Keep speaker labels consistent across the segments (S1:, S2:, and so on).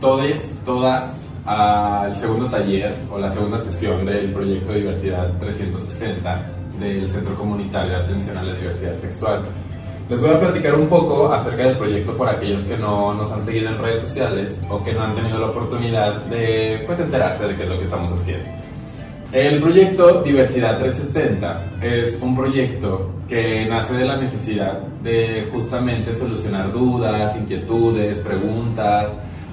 S1: todos, todas al segundo taller o la segunda sesión del proyecto Diversidad 360 del Centro Comunitario de Atención a la Diversidad Sexual. Les voy a platicar un poco acerca del proyecto por aquellos que no nos han seguido en redes sociales o que no han tenido la oportunidad de pues, enterarse de qué es lo que estamos haciendo. El proyecto Diversidad 360 es un proyecto que nace de la necesidad de justamente solucionar dudas, inquietudes, preguntas,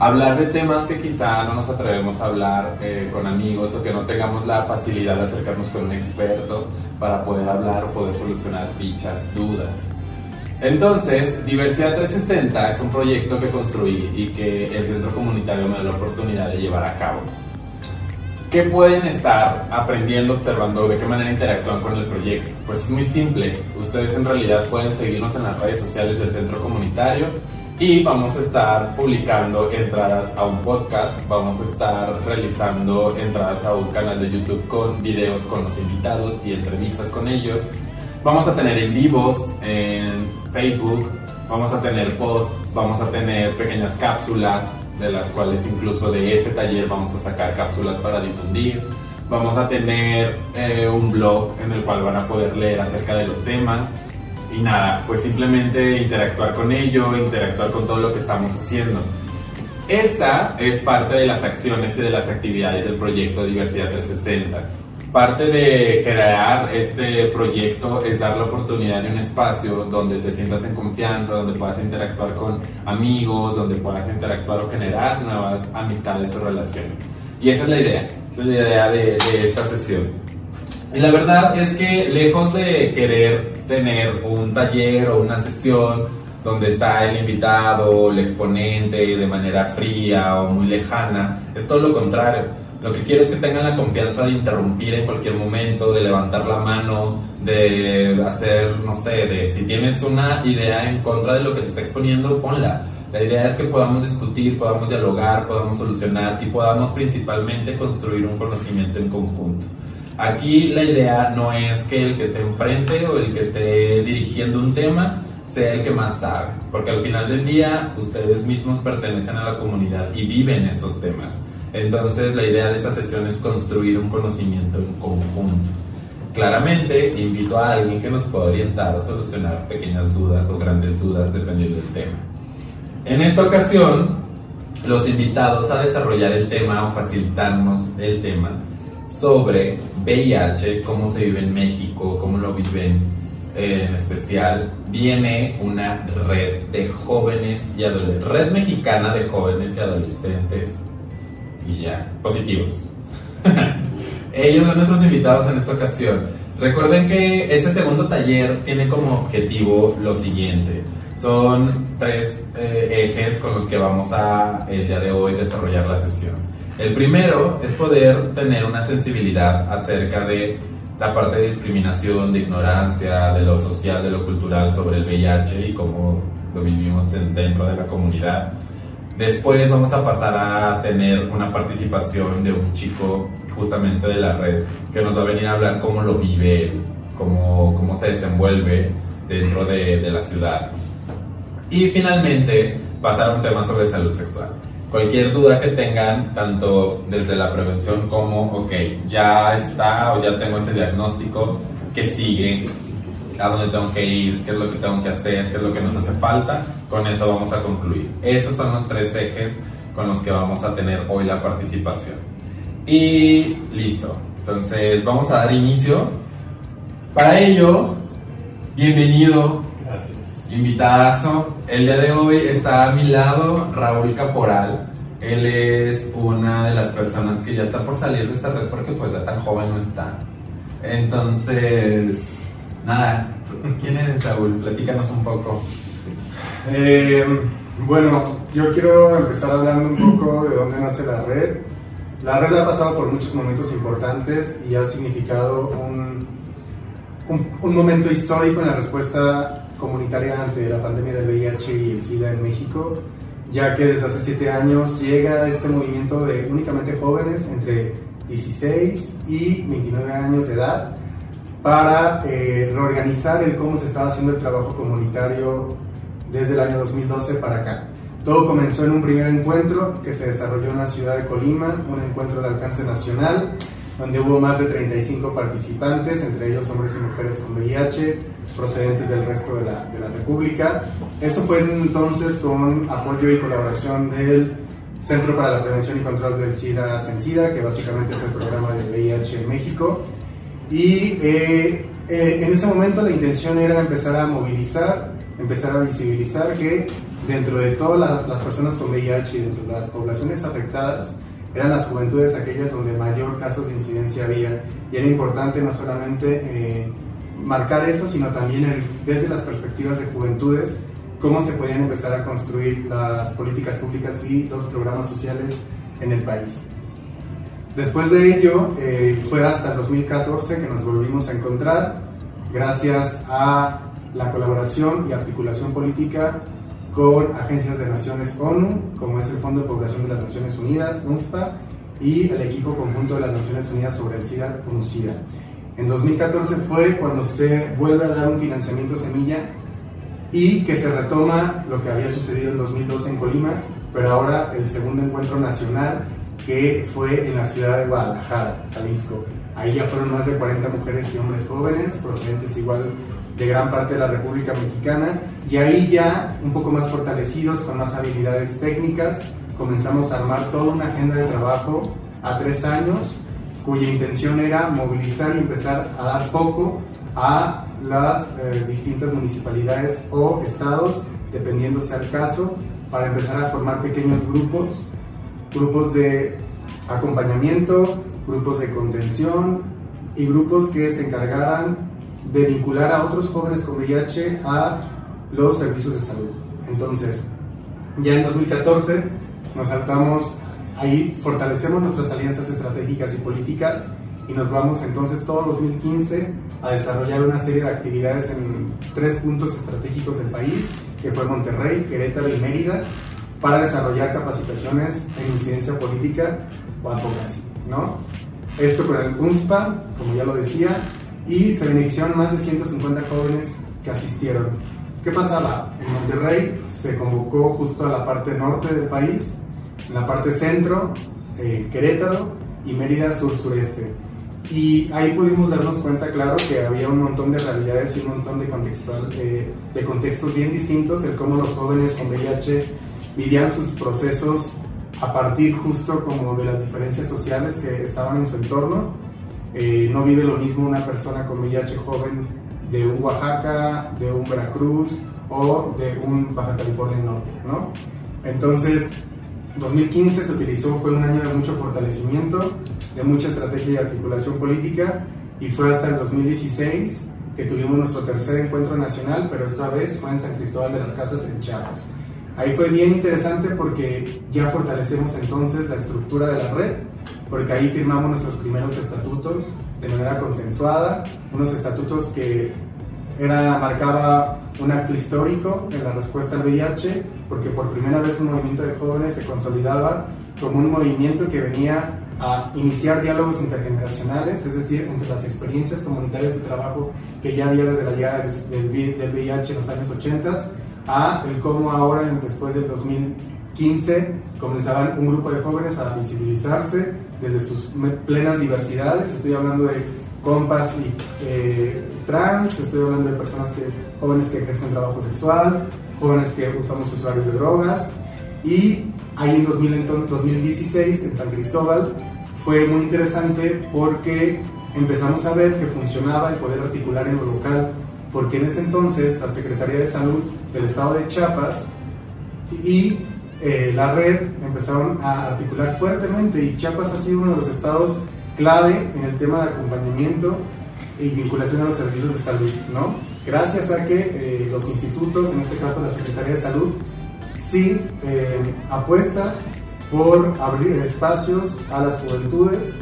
S1: hablar de temas que quizá no nos atrevemos a hablar eh, con amigos o que no tengamos la facilidad de acercarnos con un experto para poder hablar o poder solucionar dichas dudas. Entonces, Diversidad 360 es un proyecto que construí y que el Centro Comunitario me da la oportunidad de llevar a cabo. ¿Qué pueden estar aprendiendo, observando? ¿De qué manera interactúan con el proyecto? Pues es muy simple. Ustedes en realidad pueden seguirnos en las redes sociales del centro comunitario y vamos a estar publicando entradas a un podcast, vamos a estar realizando entradas a un canal de YouTube con videos con los invitados y entrevistas con ellos. Vamos a tener en vivos en Facebook, vamos a tener posts, vamos a tener pequeñas cápsulas de las cuales incluso de este taller vamos a sacar cápsulas para difundir. Vamos a tener eh, un blog en el cual van a poder leer acerca de los temas. Y nada, pues simplemente interactuar con ello, interactuar con todo lo que estamos haciendo. Esta es parte de las acciones y de las actividades del proyecto Diversidad 360 Parte de crear este proyecto es dar la oportunidad de un espacio donde te sientas en confianza, donde puedas interactuar con amigos, donde puedas interactuar o generar nuevas amistades o relaciones. Y esa es la idea, esa es la idea de, de esta sesión. Y la verdad es que lejos de querer tener un taller o una sesión donde está el invitado, el exponente de manera fría o muy lejana, es todo lo contrario lo que quiero es que tengan la confianza de interrumpir en cualquier momento, de levantar la mano, de hacer, no sé, de si tienes una idea en contra de lo que se está exponiendo, ponla. La idea es que podamos discutir, podamos dialogar, podamos solucionar y podamos principalmente construir un conocimiento en conjunto. Aquí la idea no es que el que esté enfrente o el que esté dirigiendo un tema sea el que más sabe, porque al final del día ustedes mismos pertenecen a la comunidad y viven estos temas. Entonces la idea de esta sesión es construir un conocimiento en conjunto. Claramente invito a alguien que nos pueda orientar o solucionar pequeñas dudas o grandes dudas dependiendo del tema. En esta ocasión, los invitados a desarrollar el tema o facilitarnos el tema sobre VIH, cómo se vive en México, cómo lo viven eh, en especial, viene una red de jóvenes y adolescentes, red mexicana de jóvenes y adolescentes y ya, positivos. Ellos son nuestros invitados en esta ocasión. Recuerden que ese segundo taller tiene como objetivo lo siguiente. Son tres eh, ejes con los que vamos a el día de hoy desarrollar la sesión. El primero es poder tener una sensibilidad acerca de la parte de discriminación, de ignorancia, de lo social, de lo cultural sobre el VIH y cómo lo vivimos dentro de la comunidad. Después vamos a pasar a tener una participación de un chico justamente de la red que nos va a venir a hablar cómo lo vive, cómo, cómo se desenvuelve dentro de, de la ciudad. Y finalmente pasar a un tema sobre salud sexual. Cualquier duda que tengan, tanto desde la prevención como, ok, ya está o ya tengo ese diagnóstico, que sigue, a dónde tengo que ir, qué es lo que tengo que hacer, qué es lo que nos hace falta, con eso vamos a concluir. Esos son los tres ejes con los que vamos a tener hoy la participación. Y listo. Entonces vamos a dar inicio. Para ello, bienvenido. Invitadazo. El día de hoy está a mi lado Raúl Caporal. Él es una de las personas que ya está por salir de esta red porque pues ya tan joven no está. Entonces, Nada, ¿quién eres Raúl? Platícanos un poco.
S2: Eh, bueno, yo quiero empezar hablando un poco de dónde nace la red. La red ha pasado por muchos momentos importantes y ha significado un, un, un momento histórico en la respuesta comunitaria ante la pandemia del VIH y el SIDA en México, ya que desde hace siete años llega este movimiento de únicamente jóvenes entre 16 y 29 años de edad para eh, reorganizar el cómo se estaba haciendo el trabajo comunitario desde el año 2012 para acá. Todo comenzó en un primer encuentro que se desarrolló en la ciudad de Colima, un encuentro de alcance nacional, donde hubo más de 35 participantes, entre ellos hombres y mujeres con VIH, procedentes del resto de la, de la República. Eso fue entonces con apoyo y colaboración del Centro para la Prevención y Control del SIDA, SENSIDA, que básicamente es el programa de VIH en México. Y eh, eh, en ese momento la intención era empezar a movilizar, empezar a visibilizar que dentro de todas las personas con VIH y dentro de las poblaciones afectadas, eran las juventudes aquellas donde mayor casos de incidencia había. Y era importante no solamente eh, marcar eso, sino también desde las perspectivas de juventudes, cómo se podían empezar a construir las políticas públicas y los programas sociales en el país. Después de ello, eh, fue hasta el 2014 que nos volvimos a encontrar, gracias a la colaboración y articulación política con agencias de Naciones ONU, como es el Fondo de Población de las Naciones Unidas, UNFPA, y el equipo conjunto de las Naciones Unidas sobre el SIDA, UNUSIDA. En 2014 fue cuando se vuelve a dar un financiamiento semilla y que se retoma lo que había sucedido en 2012 en Colima, pero ahora el segundo encuentro nacional que fue en la ciudad de Guadalajara, Jalisco. Ahí ya fueron más de 40 mujeres y hombres jóvenes, procedentes igual de gran parte de la República Mexicana, y ahí ya un poco más fortalecidos, con más habilidades técnicas, comenzamos a armar toda una agenda de trabajo a tres años cuya intención era movilizar y empezar a dar foco a las eh, distintas municipalidades o estados, dependiendo sea el caso, para empezar a formar pequeños grupos, grupos de acompañamiento, grupos de contención y grupos que se encargaran de vincular a otros jóvenes con VIH a los servicios de salud. Entonces, ya en 2014 nos saltamos Ahí fortalecemos nuestras alianzas estratégicas y políticas y nos vamos entonces todo 2015 a desarrollar una serie de actividades en tres puntos estratégicos del país, que fue Monterrey, Querétaro y Mérida, para desarrollar capacitaciones en incidencia política o advocacy, ¿no? Esto con el UNFPA, como ya lo decía, y se beneficiaron más de 150 jóvenes que asistieron. ¿Qué pasaba? En Monterrey se convocó justo a la parte norte del país en la parte centro, eh, Querétaro y Mérida sur-sureste. Y ahí pudimos darnos cuenta, claro, que había un montón de realidades y un montón de, contextual, eh, de contextos bien distintos de cómo los jóvenes con VIH vivían sus procesos a partir justo como de las diferencias sociales que estaban en su entorno. Eh, no vive lo mismo una persona con VIH joven de un Oaxaca, de un Veracruz o de un Baja California Norte, ¿no? Entonces, 2015 se utilizó, fue un año de mucho fortalecimiento, de mucha estrategia y articulación política, y fue hasta el 2016 que tuvimos nuestro tercer encuentro nacional, pero esta vez fue en San Cristóbal de las Casas, en Chiapas. Ahí fue bien interesante porque ya fortalecemos entonces la estructura de la red, porque ahí firmamos nuestros primeros estatutos de manera consensuada, unos estatutos que era, marcaba un acto histórico en la respuesta al VIH, porque por primera vez un movimiento de jóvenes se consolidaba como un movimiento que venía a iniciar diálogos intergeneracionales, es decir, entre las experiencias comunitarias de trabajo que ya había desde la llegada del, VIH en los años 80 a el cómo ahora, después del 2015, comenzaban un grupo de jóvenes a visibilizarse desde sus plenas diversidades, estoy hablando de compas y eh, trans, estoy hablando de personas que, jóvenes que ejercen trabajo sexual, jóvenes que usamos usuarios de drogas. Y ahí en 2016, en San Cristóbal, fue muy interesante porque empezamos a ver que funcionaba el poder articular en lo local, porque en ese entonces la Secretaría de Salud del Estado de Chiapas y eh, la red empezaron a articular fuertemente y Chiapas ha sido uno de los estados clave en el tema de acompañamiento y vinculación a los servicios de salud, ¿no? Gracias a que eh, los institutos, en este caso la Secretaría de Salud, sí eh, apuesta por abrir espacios a las juventudes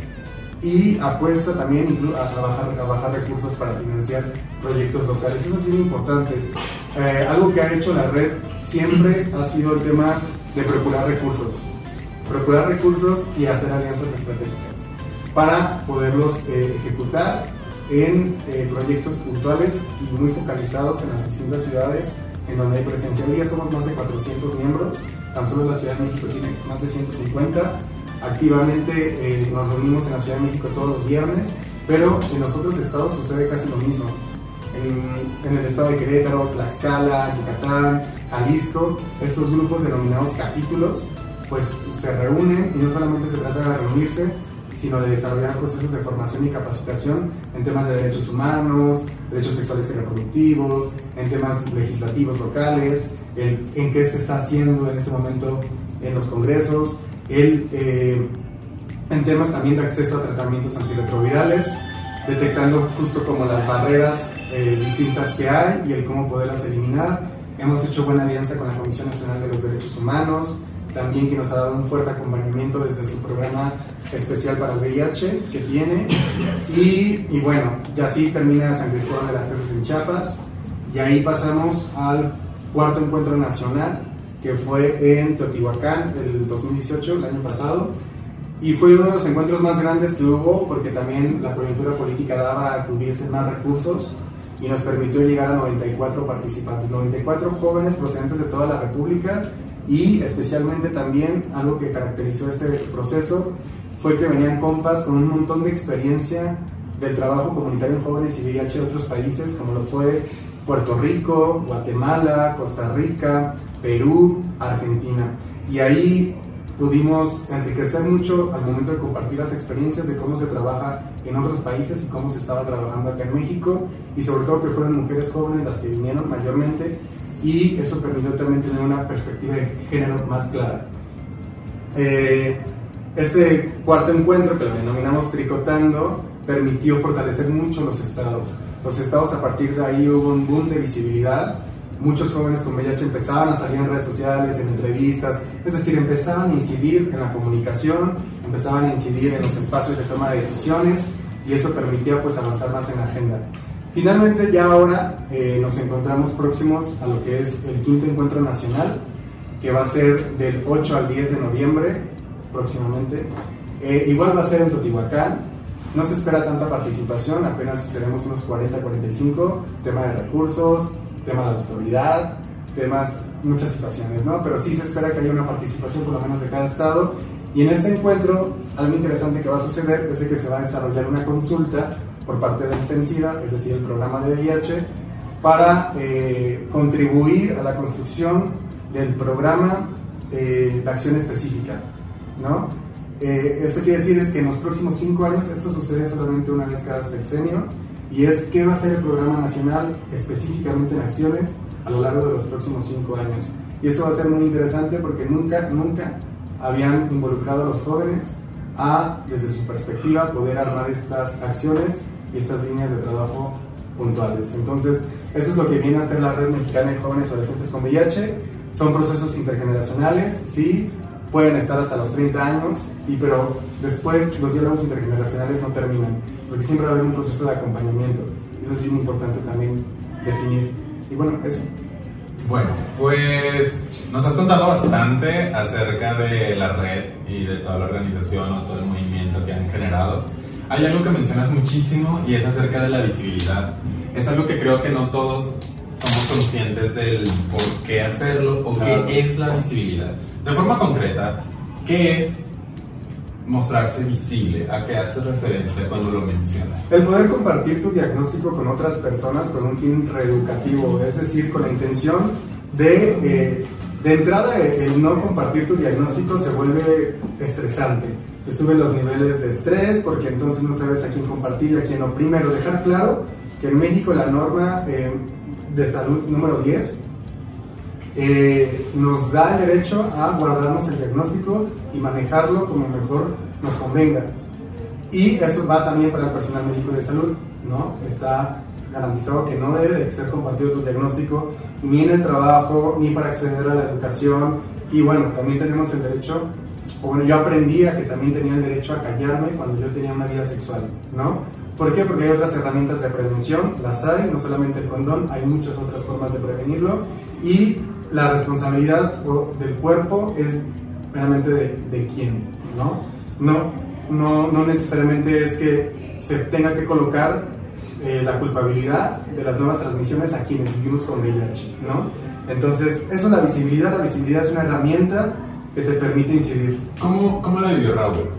S2: y apuesta también a trabajar, a bajar recursos para financiar proyectos locales. Eso es bien importante. Eh, algo que ha hecho la red siempre ha sido el tema de procurar recursos. Procurar recursos y hacer alianzas estratégicas para poderlos eh, ejecutar en eh, proyectos puntuales y muy focalizados en las distintas ciudades en donde hay presencia. Hoy ya somos más de 400 miembros tan solo la Ciudad de México tiene más de 150. Activamente eh, nos reunimos en la Ciudad de México todos los viernes, pero en los otros estados sucede casi lo mismo. En, en el estado de Querétaro, Tlaxcala, Yucatán, Jalisco, estos grupos denominados capítulos, pues se reúnen y no solamente se trata de reunirse, sino de desarrollar procesos de formación y capacitación en temas de derechos humanos, derechos sexuales y reproductivos, en temas legislativos locales, en qué se está haciendo en este momento en los congresos, el, eh, en temas también de acceso a tratamientos antirretrovirales, detectando justo como las barreras eh, distintas que hay y el cómo poderlas eliminar. Hemos hecho buena alianza con la Comisión Nacional de los Derechos Humanos, también que nos ha dado un fuerte acompañamiento desde su programa especial para el VIH que tiene. Y, y bueno, ya así termina San Cristóbal de las Casas en Chiapas y ahí pasamos al cuarto encuentro nacional que fue en Teotihuacán el 2018, el año pasado. Y fue uno de los encuentros más grandes que hubo porque también la coyuntura política daba a que hubiese más recursos y nos permitió llegar a 94 participantes, 94 jóvenes procedentes de toda la República y especialmente también algo que caracterizó este proceso fue que venían compas con un montón de experiencia del trabajo comunitario en jóvenes y VIH de otros países, como lo fue Puerto Rico, Guatemala, Costa Rica, Perú, Argentina. Y ahí pudimos enriquecer mucho al momento de compartir las experiencias de cómo se trabaja en otros países y cómo se estaba trabajando acá en México y sobre todo que fueron mujeres jóvenes las que vinieron mayormente y eso permitió también tener una perspectiva de género más clara. Eh, este cuarto encuentro, que lo denominamos Tricotando, permitió fortalecer mucho los estados. Los estados a partir de ahí hubo un boom de visibilidad. Muchos jóvenes con VIH empezaban a salir en redes sociales, en entrevistas, es decir, empezaban a incidir en la comunicación, empezaban a incidir en los espacios de toma de decisiones y eso permitía pues avanzar más en la agenda. Finalmente, ya ahora eh, nos encontramos próximos a lo que es el quinto encuentro nacional, que va a ser del 8 al 10 de noviembre próximamente. Eh, igual va a ser en Totihuacán. No se espera tanta participación, apenas seremos unos 40-45, tema de recursos, tema de la autoridad, temas, muchas situaciones, ¿no? Pero sí se espera que haya una participación por lo menos de cada estado. Y en este encuentro, algo interesante que va a suceder es de que se va a desarrollar una consulta por parte del CENSIDA, es decir, el programa de VIH, para eh, contribuir a la construcción del programa eh, de acción específica. ¿no? Eh, esto quiere decir es que en los próximos cinco años, esto sucede solamente una vez cada sexenio, y es qué va a ser el programa nacional específicamente en acciones a lo largo de los próximos cinco años. Y eso va a ser muy interesante porque nunca, nunca habían involucrado a los jóvenes a, desde su perspectiva, poder armar estas acciones y estas líneas de trabajo puntuales. Entonces, eso es lo que viene a hacer la Red Mexicana de Jóvenes Adolescentes con VIH. Son procesos intergeneracionales, sí, pueden estar hasta los 30 años, y, pero después los diálogos intergeneracionales no terminan, porque siempre va a haber un proceso de acompañamiento. Eso es bien importante también definir. Y bueno, eso.
S1: Bueno, pues nos has contado bastante acerca de la red y de toda la organización o todo el movimiento que han generado. Hay algo que mencionas muchísimo y es acerca de la visibilidad. Es algo que creo que no todos somos conscientes del por qué hacerlo o qué es la visibilidad. De forma concreta, ¿qué es mostrarse visible? ¿A qué hace referencia cuando lo mencionas?
S2: El poder compartir tu diagnóstico con otras personas con un fin reeducativo, es decir, con la intención de, eh, de entrada, el no compartir tu diagnóstico se vuelve estresante te suben los niveles de estrés porque entonces no sabes a quién compartir y a quién no. Primero, dejar claro que en México la norma eh, de salud número 10 eh, nos da el derecho a guardarnos el diagnóstico y manejarlo como mejor nos convenga. Y eso va también para el personal médico de salud, ¿no? Está garantizado que no debe de ser compartido tu diagnóstico ni en el trabajo, ni para acceder a la educación. Y bueno, también tenemos el derecho o bueno, yo aprendía que también tenía el derecho a callarme cuando yo tenía una vida sexual, ¿no? ¿Por qué? Porque hay otras herramientas de prevención, las hay, no solamente el condón, hay muchas otras formas de prevenirlo y la responsabilidad del cuerpo es meramente de, de quién, ¿no? No, no, no necesariamente es que se tenga que colocar eh, la culpabilidad de las nuevas transmisiones a quienes vivimos con VIH, ¿no? Entonces, eso la visibilidad, la visibilidad es una herramienta que te permite incidir.
S1: ¿Cómo, cómo la vivió Raúl?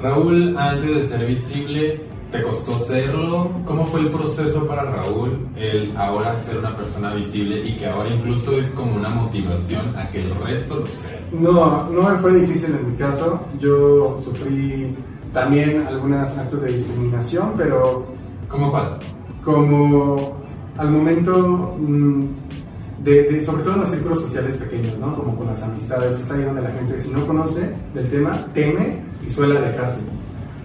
S1: Raúl, antes de ser visible, ¿te costó serlo? ¿Cómo fue el proceso para Raúl el ahora ser una persona visible y que ahora incluso es como una motivación a que el resto lo sea?
S2: No, no me fue difícil en mi caso. Yo sufrí también algunos actos de discriminación, pero...
S1: ¿Cómo cuál?
S2: Como al momento... Mm, de, sobre todo en los círculos sociales pequeños, ¿no? Como con las amistades, es ahí donde la gente, si no conoce del tema, teme y suele alejarse.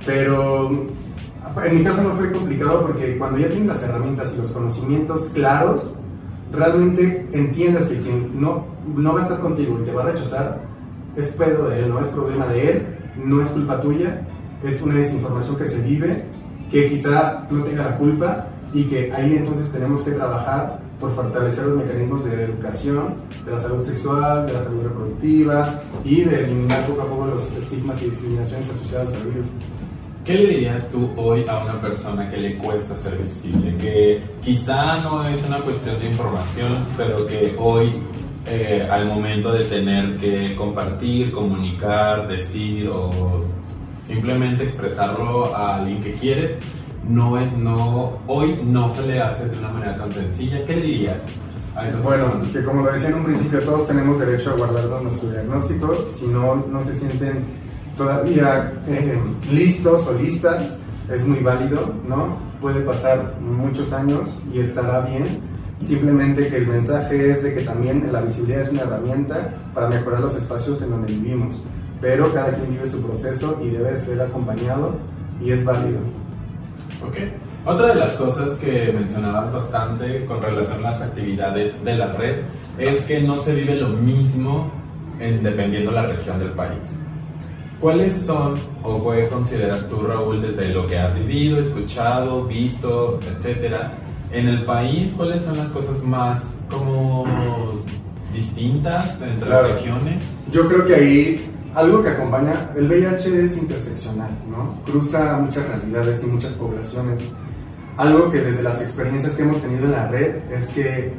S2: Pero en mi caso no fue complicado porque cuando ya tienes las herramientas y los conocimientos claros, realmente entiendes que quien no, no va a estar contigo y te va a rechazar, es pedo de él, no es problema de él, no es culpa tuya, es una desinformación que se vive, que quizá no tenga la culpa y que ahí entonces tenemos que trabajar por fortalecer los mecanismos de educación, de la salud sexual, de la salud reproductiva y de eliminar poco a poco los estigmas y discriminaciones asociadas al virus.
S1: ¿Qué le dirías tú hoy a una persona que le cuesta ser visible? Que quizá no es una cuestión de información, pero que hoy, eh, al momento de tener que compartir, comunicar, decir o simplemente expresarlo a alguien que quieres, no es, no, hoy no se le hace de una manera tan sencilla. ¿Qué le dirías? A esa
S2: bueno,
S1: persona?
S2: que como lo decía en un principio, todos tenemos derecho a guardar nuestro diagnóstico. Si no, no se sienten todavía eh, listos o listas, es muy válido, ¿no? Puede pasar muchos años y estará bien. Simplemente que el mensaje es de que también la visibilidad es una herramienta para mejorar los espacios en donde vivimos. Pero cada quien vive su proceso y debe ser acompañado y es válido.
S1: Ok. Otra de las cosas que mencionabas bastante con relación a las actividades de la red es que no se vive lo mismo en, dependiendo de la región del país. ¿Cuáles son, o qué consideras tú, Raúl, desde lo que has vivido, escuchado, visto, etcétera, en el país, cuáles son las cosas más como distintas entre
S2: Claro.
S1: regiones?
S2: Yo creo que ahí algo que acompaña, el VIH es interseccional, ¿no? Cruza muchas realidades y muchas poblaciones. Algo que desde las experiencias que hemos tenido en la red es que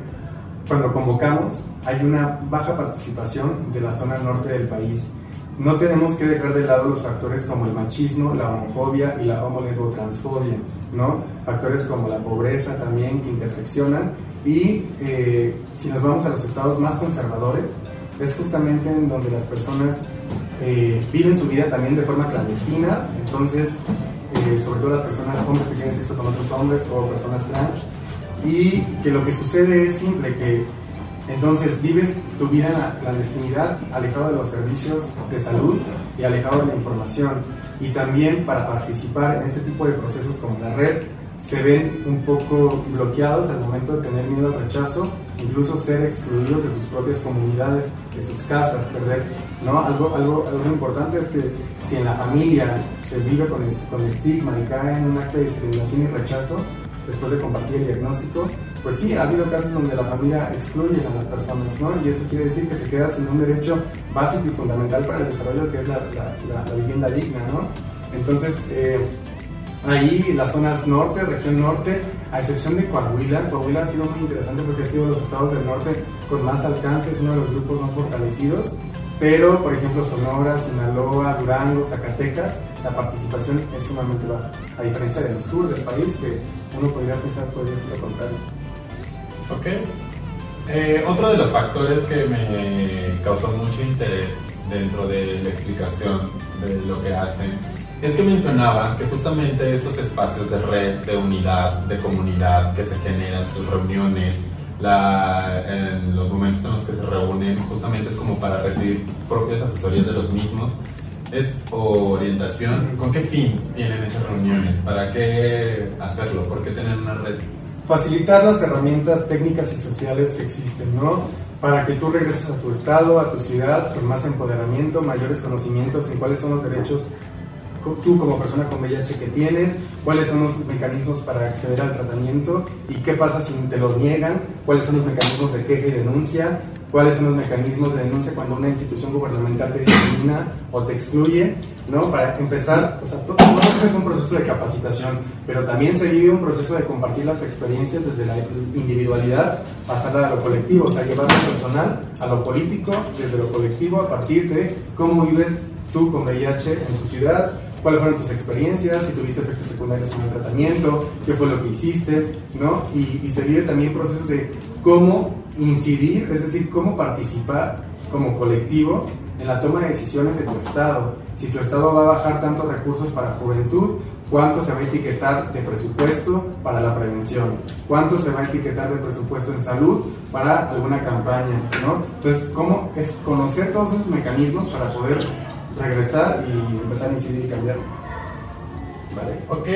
S2: cuando convocamos hay una baja participación de la zona norte del país. No tenemos que dejar de lado los factores como el machismo, la homofobia y la homolesbotransfobia, ¿no? Factores como la pobreza también que interseccionan. Y eh, si nos vamos a los estados más conservadores, es justamente en donde las personas eh, viven su vida también de forma clandestina, entonces, eh, sobre todo las personas, hombres que tienen sexo con otros hombres o personas trans, y que lo que sucede es simple, que entonces vives tu vida en la clandestinidad, alejado de los servicios de salud y alejado de la información. Y también para participar en este tipo de procesos como la red, se ven un poco bloqueados al momento de tener miedo al rechazo, incluso ser excluidos de sus propias comunidades, de sus casas, perder, ¿no? Algo, algo, algo importante es que si en la familia se vive con, con estigma y cae en un acto de discriminación y rechazo, después de compartir el diagnóstico, pues sí, ha habido casos donde la familia excluye a las personas, ¿no? Y eso quiere decir que te quedas sin un derecho básico y fundamental para el desarrollo que es la, la- la- la vivienda digna, ¿no? Entonces, eh, ahí las zonas norte, región norte, a excepción de Coahuila, Coahuila ha sido muy interesante porque ha sido de los estados del norte con más alcance, es uno de los grupos más fortalecidos, pero por ejemplo Sonora, Sinaloa, Durango, Zacatecas, la participación es sumamente baja, a diferencia del sur del país que uno podría pensar podría ser lo contrario.
S1: Ok. Eh, otro de los factores que me causó mucho interés dentro de la explicación de lo que hacen es que mencionabas que justamente esos espacios de red, de unidad, de comunidad que se generan, sus reuniones, la, en los momentos en los que se reúnen, justamente es como para recibir propias asesorías de los mismos es, o orientación. ¿Con qué fin tienen esas reuniones? ¿Para qué hacerlo? ¿Por qué tener una red?
S2: facilitar las herramientas técnicas y sociales que existen, ¿no? Para que tú regreses a tu estado, a tu ciudad, con más empoderamiento, mayores conocimientos en cuáles son los derechos tú como persona con VIH que tienes, cuáles son los mecanismos para acceder al tratamiento y qué pasa si te lo niegan, cuáles son los mecanismos de queja y denuncia, cuáles son los mecanismos de denuncia cuando una institución gubernamental te discrimina o te excluye, ¿no? Para empezar, o sea, todo, es un proceso de capacitación, pero también se vive un proceso de compartir las experiencias desde la individualidad, pasarla a lo colectivo, o sea, llevar personal a lo político, desde lo colectivo, a partir de cómo vives tú con VIH en tu ciudad, cuáles fueron tus experiencias, si tuviste efectos secundarios en el tratamiento, qué fue lo que hiciste, ¿no? Y, y se vive también procesos de cómo incidir, es decir, cómo participar como colectivo en la toma de decisiones de tu Estado. Si tu Estado va a bajar tantos recursos para juventud, ¿cuánto se va a etiquetar de presupuesto para la prevención? ¿Cuánto se va a etiquetar de presupuesto en salud para alguna campaña? ¿no? Entonces, ¿cómo es conocer todos esos mecanismos para poder regresar y empezar a incidir y cambiar?
S1: ¿Vale? Ok,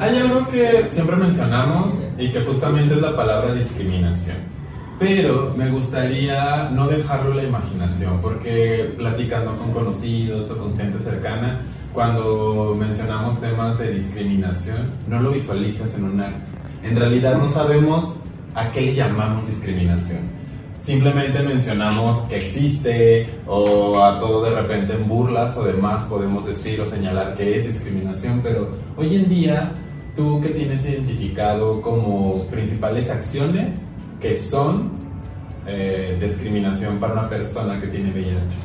S1: hay algo que siempre mencionamos y que justamente es la palabra discriminación. Pero me gustaría no dejarlo a la imaginación, porque platicando con conocidos o con gente cercana, cuando mencionamos temas de discriminación, no lo visualizas en un acto. En realidad no sabemos a qué le llamamos discriminación simplemente mencionamos que existe o a todo de repente en burlas o demás podemos decir o señalar que es discriminación, pero hoy en día tú que tienes identificado como principales acciones que son eh, discriminación para una persona que tiene VIH.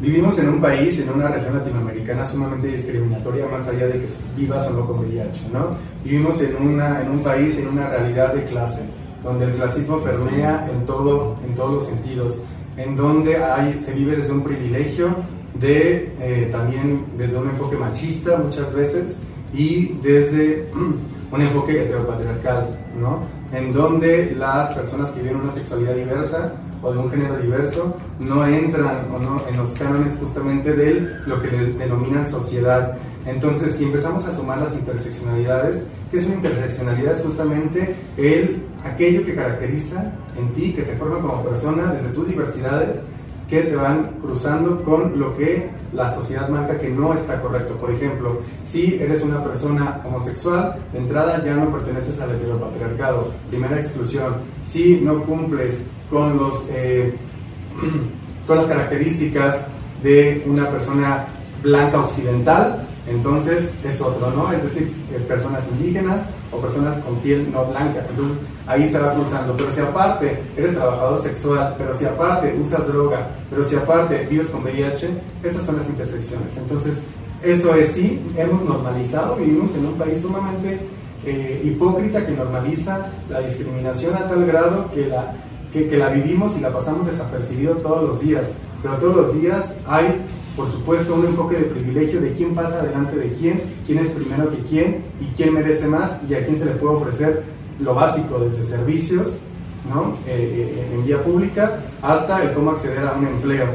S2: Vivimos en un país, en una región latinoamericana sumamente discriminatoria, más allá de que vivas o no con VIH, ¿no? Vivimos en, una, en un país, en una realidad de clase donde el clasismo permea en, todo, en todos los sentidos, en donde hay, se vive desde un privilegio, de, eh, también desde un enfoque machista muchas veces y desde un enfoque heteropatriarcal, ¿no? en donde las personas que viven una sexualidad diversa o de un género diverso no entran o no en los cánones justamente de lo que denominan sociedad. Entonces, si empezamos a sumar las interseccionalidades, ¿qué es una interseccionalidad? Es justamente el, aquello que caracteriza en ti, que te forma como persona desde tus diversidades, que te van cruzando con lo que la sociedad marca que no está correcto. Por ejemplo, si eres una persona homosexual, de entrada ya no perteneces al heteropatriarcado, primera exclusión. Si no cumples con, los, eh, con las características de una persona blanca occidental, entonces es otro, ¿no? Es decir, eh, personas indígenas o personas con piel no blanca. Entonces ahí se va cruzando. Pero si aparte eres trabajador sexual, pero si aparte usas droga, pero si aparte vives con VIH, esas son las intersecciones. Entonces, eso es sí, hemos normalizado, vivimos en un país sumamente eh, hipócrita que normaliza la discriminación a tal grado que la, que, que la vivimos y la pasamos desapercibido todos los días. Pero todos los días hay por supuesto, un enfoque de privilegio de quién pasa delante de quién, quién es primero que quién y quién merece más y a quién se le puede ofrecer lo básico, desde servicios ¿no? Eh, eh, en vía pública hasta el cómo acceder a un empleo,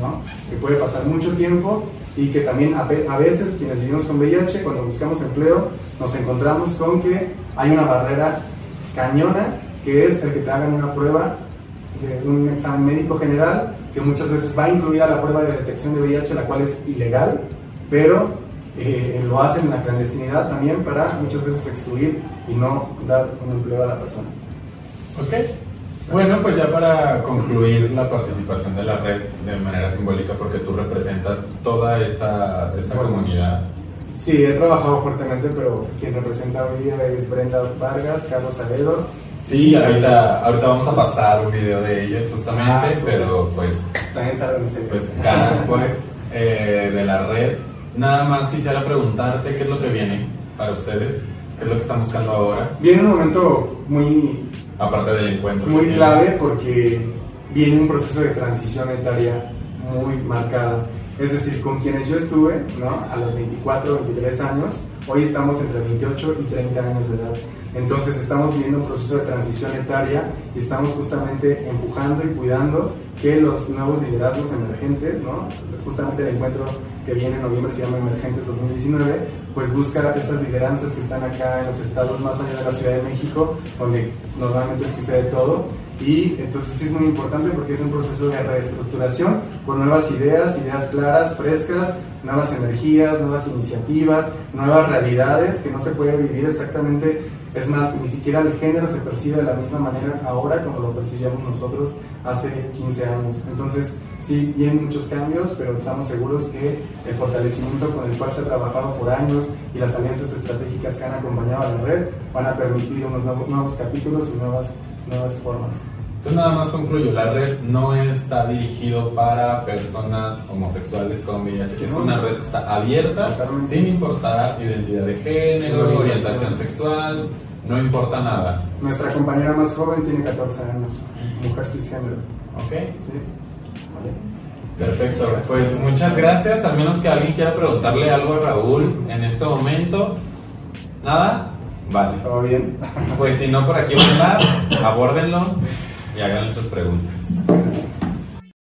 S2: ¿no? que puede pasar mucho tiempo y que también a, veces quienes vivimos con VIH, cuando buscamos empleo, nos encontramos con que hay una barrera cañona que es el que te hagan una prueba de un examen médico general, que muchas veces va incluida la prueba de detección de VIH, la cual es ilegal, pero eh, lo hacen en la clandestinidad también para muchas veces excluir y no dar un empleo a la persona.
S1: Ok. Bueno, pues ya para concluir la participación de la red de manera simbólica, porque tú representas toda esta, esta comunidad.
S2: Sí, he trabajado fuertemente, pero quien representa hoy día es Brenda Vargas, Carlos Aredo
S1: Sí, ahorita, ahorita vamos a pasar un video de ellos justamente, ah, pero pues...
S2: También saben
S1: Pues ganas pues eh, de la red. Nada más quisiera preguntarte qué es lo que viene para ustedes, qué es lo que están buscando ahora.
S2: Viene un momento muy...
S1: Aparte del encuentro.
S2: Muy clave porque viene un proceso de transición etaria muy marcada. Es decir, con quienes yo estuve, ¿no? A los 24, 23 años, hoy estamos entre 28 y 30 años de edad. Entonces estamos viviendo un proceso de transición etaria y estamos justamente empujando y cuidando que los nuevos liderazgos emergentes, ¿no? justamente el encuentro que viene en noviembre se llama Emergentes 2019, pues busca esas lideranzas que están acá en los estados más allá de la Ciudad de México, donde normalmente sucede todo, Y entonces sí es muy importante porque es un proceso de reestructuración con nuevas ideas, ideas claras, frescas, nuevas energías, nuevas iniciativas, nuevas realidades que no se puede vivir exactamente. Es más, ni siquiera el género se percibe de la misma manera ahora como lo percibíamos nosotros hace 15 años. Entonces, sí, vienen muchos cambios, pero estamos seguros que el fortalecimiento con el cual se ha trabajado por años y las alianzas estratégicas que han acompañado a la red van a permitir unos nuevos, nuevos capítulos y nuevas, nuevas formas.
S1: Entonces nada más concluyo, la red no está dirigido para personas homosexuales con VIH, es
S2: No.
S1: una red que está abierta
S2: Totalmente.
S1: sin importar identidad de género,
S2: Orientación.
S1: orientación sexual, no importa nada.
S2: Nuestra compañera más joven tiene 14 años, mujer cisgénero.
S1: ¿Ok?
S2: ¿sí?
S1: Perfecto, pues muchas gracias, al menos que alguien quiera preguntarle algo a Raúl en este momento. ¿Nada? Vale.
S2: ¿Todo bien?
S1: Pues si no, por aquí va a andar, abórdenlo y háganle sus preguntas.